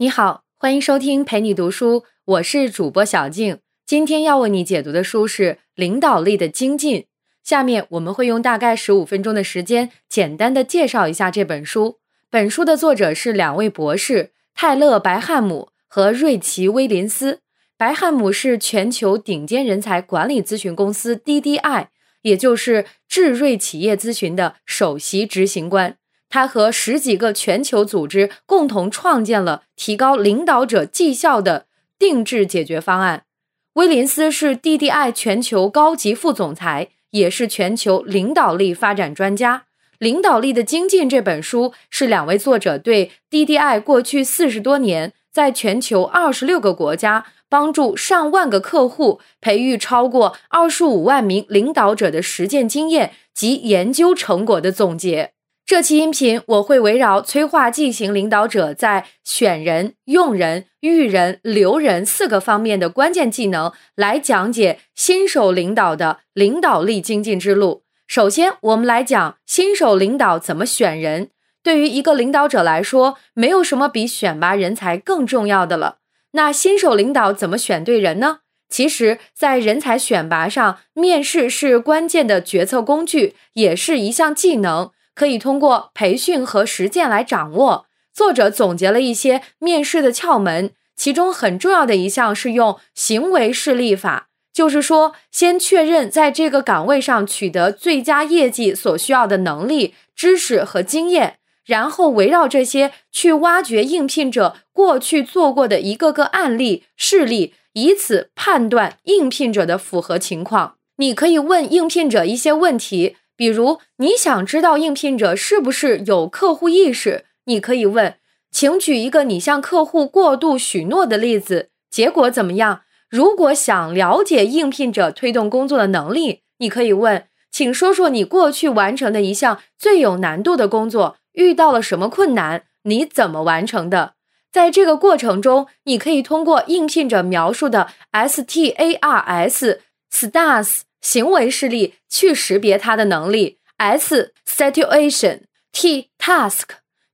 你好，欢迎收听陪你读书，我是主播小静。今天要为你解读的书是《领导力的精进》。下面我们会用大概十五分钟的时间，简单的介绍一下这本书。本书的作者是两位博士，泰勒·白汉姆和瑞奇·威林斯。白汉姆是全球顶尖人才管理咨询公司 DDI，也就是智瑞企业咨询的首席执行官。他和十几个全球组织共同创建了提高领导者绩效的定制解决方案。威林斯是 DDI 全球高级副总裁，也是全球领导力发展专家。《领导力的精进》这本书是两位作者对 DDI 过去四十多年在全球二十六个国家帮助上万个客户培育超过二十五万名领导者的实践经验及研究成果的总结。这期音频我会围绕催化剂型领导者在选人、用人、育人、留人四个方面的关键技能来讲解新手领导的领导力精进之路。首先，我们来讲新手领导怎么选人。对于一个领导者来说，没有什么比选拔人才更重要的了。那新手领导怎么选对人呢？其实，在人才选拔上，面试是关键的决策工具，也是一项技能。可以通过培训和实践来掌握。作者总结了一些面试的窍门，其中很重要的一项是用行为示例法，就是说，先确认在这个岗位上取得最佳业绩所需要的能力、知识和经验，然后围绕这些去挖掘应聘者过去做过的一个个案例事例，以此判断应聘者的符合情况。你可以问应聘者一些问题。比如你想知道应聘者是不是有客户意识，你可以问：“请举一个你向客户过度许诺的例子，结果怎么样？”如果想了解应聘者推动工作的能力，你可以问：“请说说你过去完成的一项最有难度的工作，遇到了什么困难？你怎么完成的？”在这个过程中，你可以通过应聘者描述的 S T A R S STARS。行为事例去识别他的能力。S situation，T task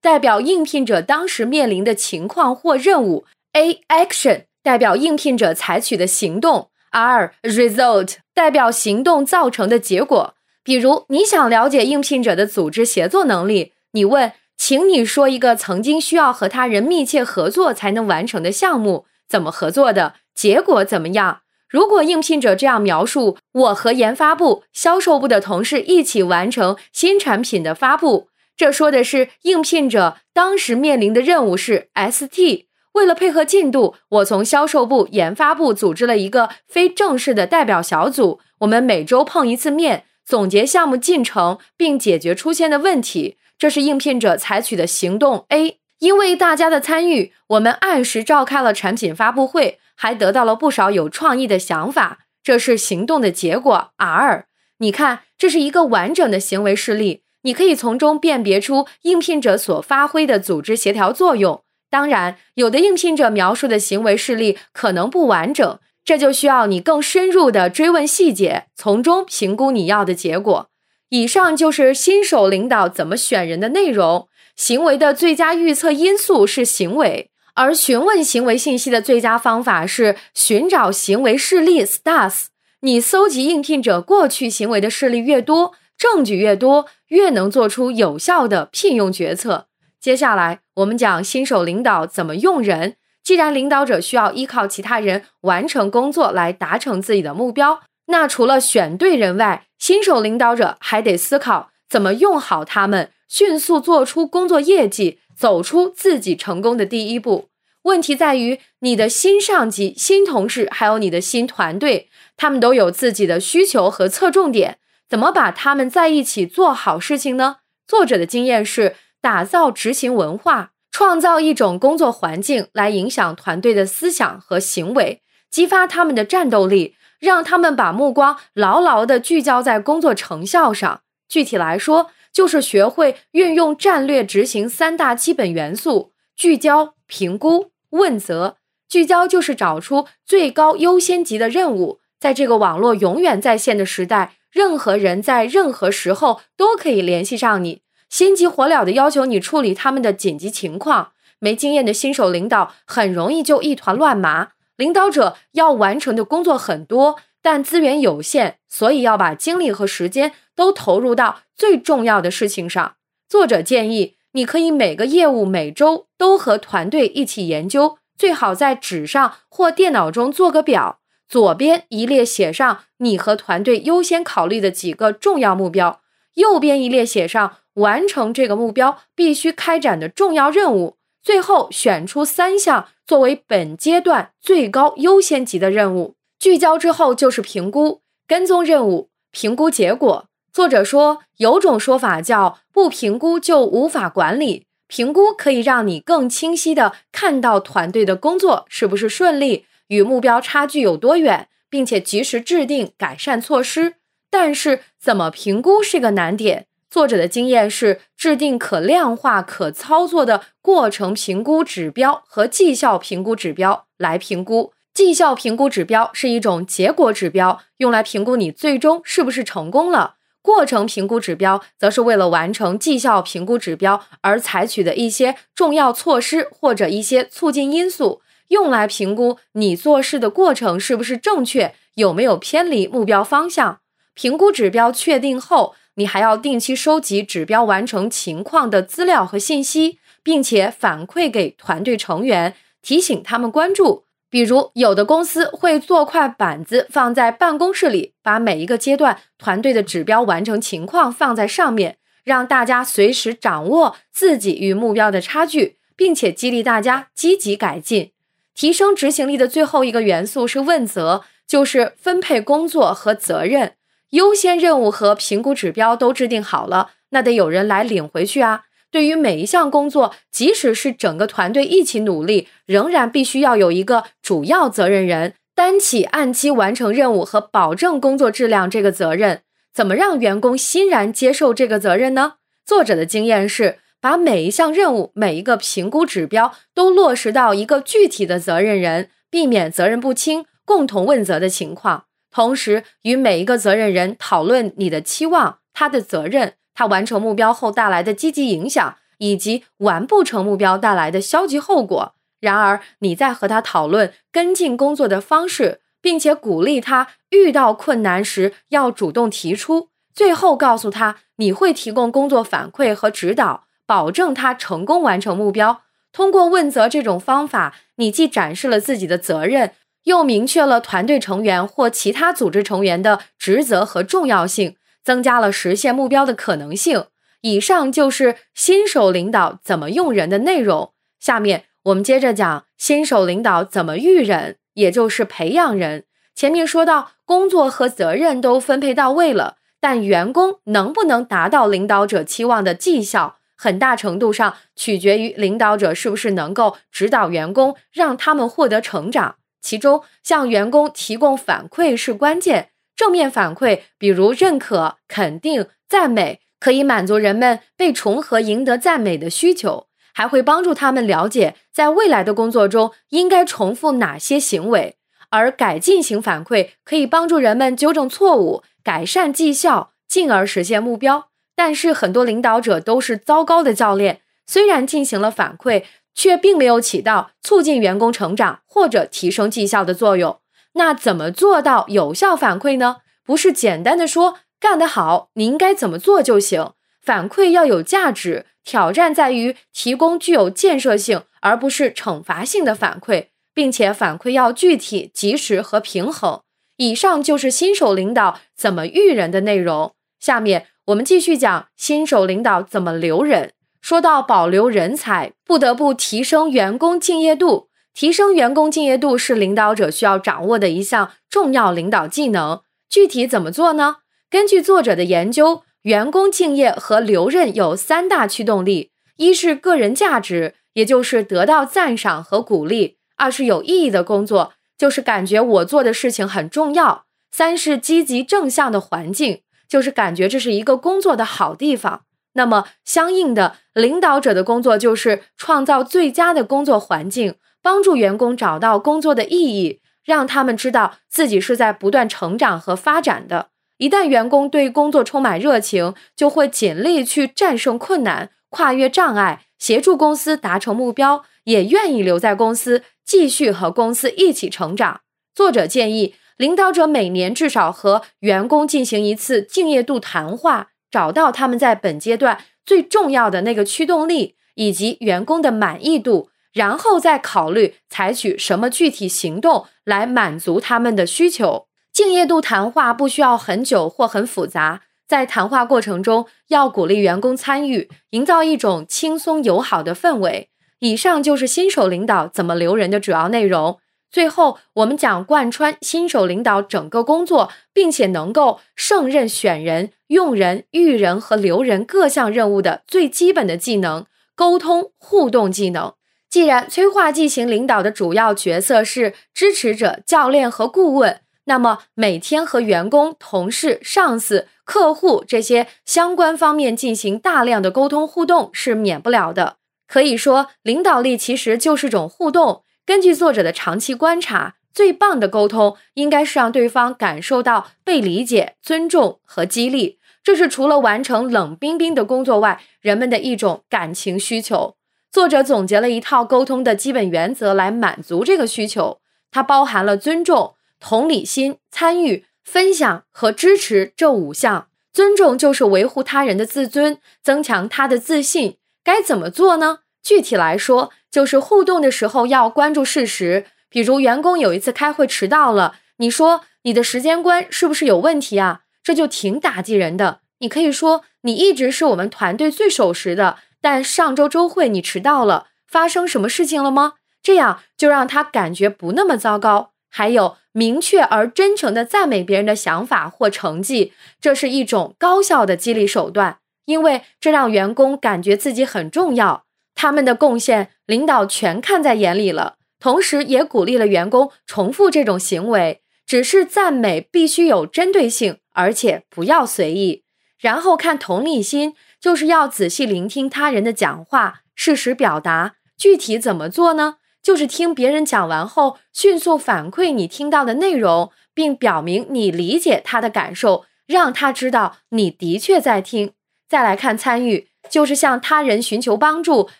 代表应聘者当时面临的情况或任务。A action 代表应聘者采取的行动。R result 代表行动造成的结果。比如，你想了解应聘者的组织协作能力，你问：“请你说一个曾经需要和他人密切合作才能完成的项目，怎么合作的？结果怎么样？”如果应聘者这样描述：“我和研发部、销售部的同事一起完成新产品的发布。”这说的是应聘者当时面临的任务是 ST。为了配合进度，我从销售部、研发部组织了一个非正式的代表小组，我们每周碰一次面，总结项目进程并解决出现的问题。这是应聘者采取的行动 A。因为大家的参与，我们按时召开了产品发布会。还得到了不少有创意的想法，这是行动的结果。R，你看，这是一个完整的行为事例，你可以从中辨别出应聘者所发挥的组织协调作用。当然，有的应聘者描述的行为事例可能不完整，这就需要你更深入的追问细节，从中评估你要的结果。以上就是新手领导怎么选人的内容。行为的最佳预测因素是行为。而询问行为信息的最佳方法是寻找行为事例 （stats）。你搜集应聘者过去行为的事例越多，证据越多，越能做出有效的聘用决策。接下来，我们讲新手领导怎么用人。既然领导者需要依靠其他人完成工作来达成自己的目标，那除了选对人外，新手领导者还得思考怎么用好他们，迅速做出工作业绩。走出自己成功的第一步，问题在于你的新上级、新同事，还有你的新团队，他们都有自己的需求和侧重点，怎么把他们在一起做好事情呢？作者的经验是打造执行文化，创造一种工作环境来影响团队的思想和行为，激发他们的战斗力，让他们把目光牢牢地聚焦在工作成效上。具体来说，就是学会运用战略执行三大基本元素：聚焦、评估、问责。聚焦就是找出最高优先级的任务。在这个网络永远在线的时代，任何人在任何时候都可以联系上你，心急火燎的要求你处理他们的紧急情况。没经验的新手领导很容易就一团乱麻。领导者要完成的工作很多，但资源有限，所以要把精力和时间都投入到最重要的事情上。作者建议，你可以每个业务每周都和团队一起研究，最好在纸上或电脑中做个表，左边一列写上你和团队优先考虑的几个重要目标，右边一列写上完成这个目标必须开展的重要任务。最后选出三项作为本阶段最高优先级的任务，聚焦之后就是评估、跟踪任务、评估结果。作者说，有种说法叫“不评估就无法管理”，评估可以让你更清晰地看到团队的工作是不是顺利，与目标差距有多远，并且及时制定改善措施。但是，怎么评估是个难点。作者的经验是制定可量化、可操作的过程评估指标和绩效评估指标来评估。绩效评估指标是一种结果指标，用来评估你最终是不是成功了；过程评估指标则是为了完成绩效评估指标而采取的一些重要措施或者一些促进因素，用来评估你做事的过程是不是正确，有没有偏离目标方向。评估指标确定后。你还要定期收集指标完成情况的资料和信息，并且反馈给团队成员，提醒他们关注。比如，有的公司会做块板子放在办公室里，把每一个阶段团队的指标完成情况放在上面，让大家随时掌握自己与目标的差距，并且激励大家积极改进。提升执行力的最后一个元素是问责，就是分配工作和责任。优先任务和评估指标都制定好了，那得有人来领回去啊。对于每一项工作，即使是整个团队一起努力，仍然必须要有一个主要责任人担起按期完成任务和保证工作质量这个责任。怎么让员工欣然接受这个责任呢？作者的经验是，把每一项任务、每一个评估指标都落实到一个具体的责任人，避免责任不清、共同问责的情况。同时，与每一个责任人讨论你的期望、他的责任、他完成目标后带来的积极影响，以及完不成目标带来的消极后果。然而，你在和他讨论跟进工作的方式，并且鼓励他遇到困难时要主动提出。最后，告诉他你会提供工作反馈和指导，保证他成功完成目标。通过问责这种方法，你既展示了自己的责任。又明确了团队成员或其他组织成员的职责和重要性，增加了实现目标的可能性。以上就是新手领导怎么用人的内容。下面我们接着讲新手领导怎么育人，也就是培养人。前面说到工作和责任都分配到位了，但员工能不能达到领导者期望的绩效，很大程度上取决于领导者是不是能够指导员工，让他们获得成长。其中，向员工提供反馈是关键。正面反馈，比如认可、肯定、赞美，可以满足人们被重合、赢得赞美的需求，还会帮助他们了解在未来的工作中应该重复哪些行为。而改进型反馈可以帮助人们纠正错误、改善绩效，进而实现目标。但是，很多领导者都是糟糕的教练，虽然进行了反馈。却并没有起到促进员工成长或者提升绩效的作用。那怎么做到有效反馈呢？不是简单的说干得好，你应该怎么做就行。反馈要有价值，挑战在于提供具有建设性而不是惩罚性的反馈，并且反馈要具体、及时和平衡。以上就是新手领导怎么育人的内容。下面我们继续讲新手领导怎么留人。说到保留人才，不得不提升员工敬业度。提升员工敬业度是领导者需要掌握的一项重要领导技能。具体怎么做呢？根据作者的研究，员工敬业和留任有三大驱动力：一是个人价值，也就是得到赞赏和鼓励；二是有意义的工作，就是感觉我做的事情很重要；三是积极正向的环境，就是感觉这是一个工作的好地方。那么，相应的，领导者的工作就是创造最佳的工作环境，帮助员工找到工作的意义，让他们知道自己是在不断成长和发展的。一旦员工对工作充满热情，就会尽力去战胜困难、跨越障碍，协助公司达成目标，也愿意留在公司，继续和公司一起成长。作者建议，领导者每年至少和员工进行一次敬业度谈话，找到他们在本阶段最重要的那个驱动力以及员工的满意度，然后再考虑采取什么具体行动来满足他们的需求。敬业度谈话不需要很久或很复杂。在谈话过程中，要鼓励员工参与，营造一种轻松友好的氛围。以上就是新手领导怎么留人的主要内容。最后，我们讲贯穿新手领导整个工作，并且能够胜任选人、用人、育人和留人各项任务的最基本的技能——沟通互动技能。既然催化剂型领导的主要角色是支持者、教练和顾问。那么每天和员工、同事、上司、客户这些相关方面进行大量的沟通互动是免不了的。可以说，领导力其实就是种互动。根据作者的长期观察，最棒的沟通应该是让对方感受到被理解、尊重和激励。这是除了完成冷冰冰的工作外，人们的一种感情需求。作者总结了一套沟通的基本原则来满足这个需求，它包含了尊重。同理心、参与、分享和支持这五项，尊重就是维护他人的自尊，增强他的自信。该怎么做呢？具体来说，就是互动的时候要关注事实。比如，员工有一次开会迟到了，你说你的时间观是不是有问题啊？这就挺打击人的。你可以说你一直是我们团队最守时的，但上周周会你迟到了，发生什么事情了吗？这样就让他感觉不那么糟糕。还有明确而真诚的赞美别人的想法或成绩，这是一种高效的激励手段，因为这让员工感觉自己很重要，他们的贡献领导全看在眼里了。同时，也鼓励了员工重复这种行为。只是赞美必须有针对性，而且不要随意。然后看同理心，就是要仔细聆听他人的讲话，适时表达。具体怎么做呢？就是听别人讲完后，迅速反馈你听到的内容，并表明你理解他的感受，让他知道你的确在听。再来看参与，就是向他人寻求帮助，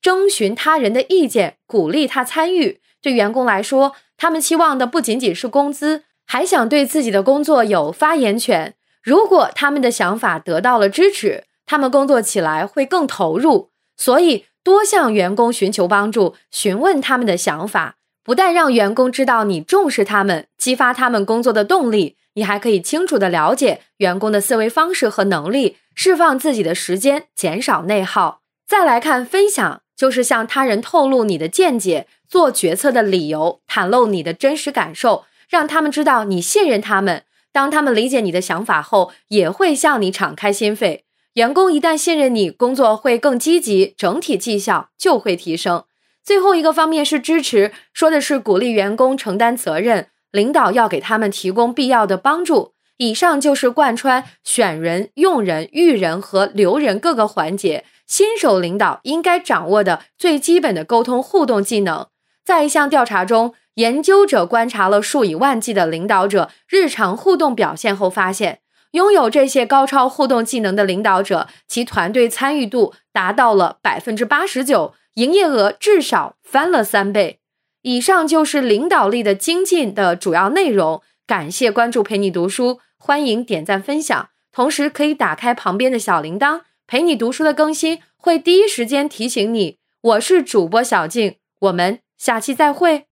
征询他人的意见，鼓励他参与。对员工来说，他们期望的不仅仅是工资，还想对自己的工作有发言权。如果他们的想法得到了支持，他们工作起来会更投入。所以。多向员工寻求帮助，询问他们的想法，不但让员工知道你重视他们，激发他们工作的动力，你还可以清楚的了解员工的思维方式和能力，释放自己的时间，减少内耗。再来看分享，就是向他人透露你的见解、做决策的理由，袒露你的真实感受，让他们知道你信任他们。当他们理解你的想法后，也会向你敞开心扉。员工一旦信任你，工作会更积极，整体绩效就会提升。最后一个方面是支持，说的是鼓励员工承担责任，领导要给他们提供必要的帮助。以上就是贯穿选人、用人、育人和留人各个环节，新手领导应该掌握的最基本的沟通互动技能。在一项调查中，研究者观察了数以万计的领导者日常互动表现后发现。拥有这些高超互动技能的领导者，其团队参与度达到了百分之八十九，营业额至少翻了三倍。以上就是领导力的精进的主要内容。感谢关注陪你读书，欢迎点赞分享，同时可以打开旁边的小铃铛，陪你读书的更新会第一时间提醒你。我是主播小静，我们下期再会。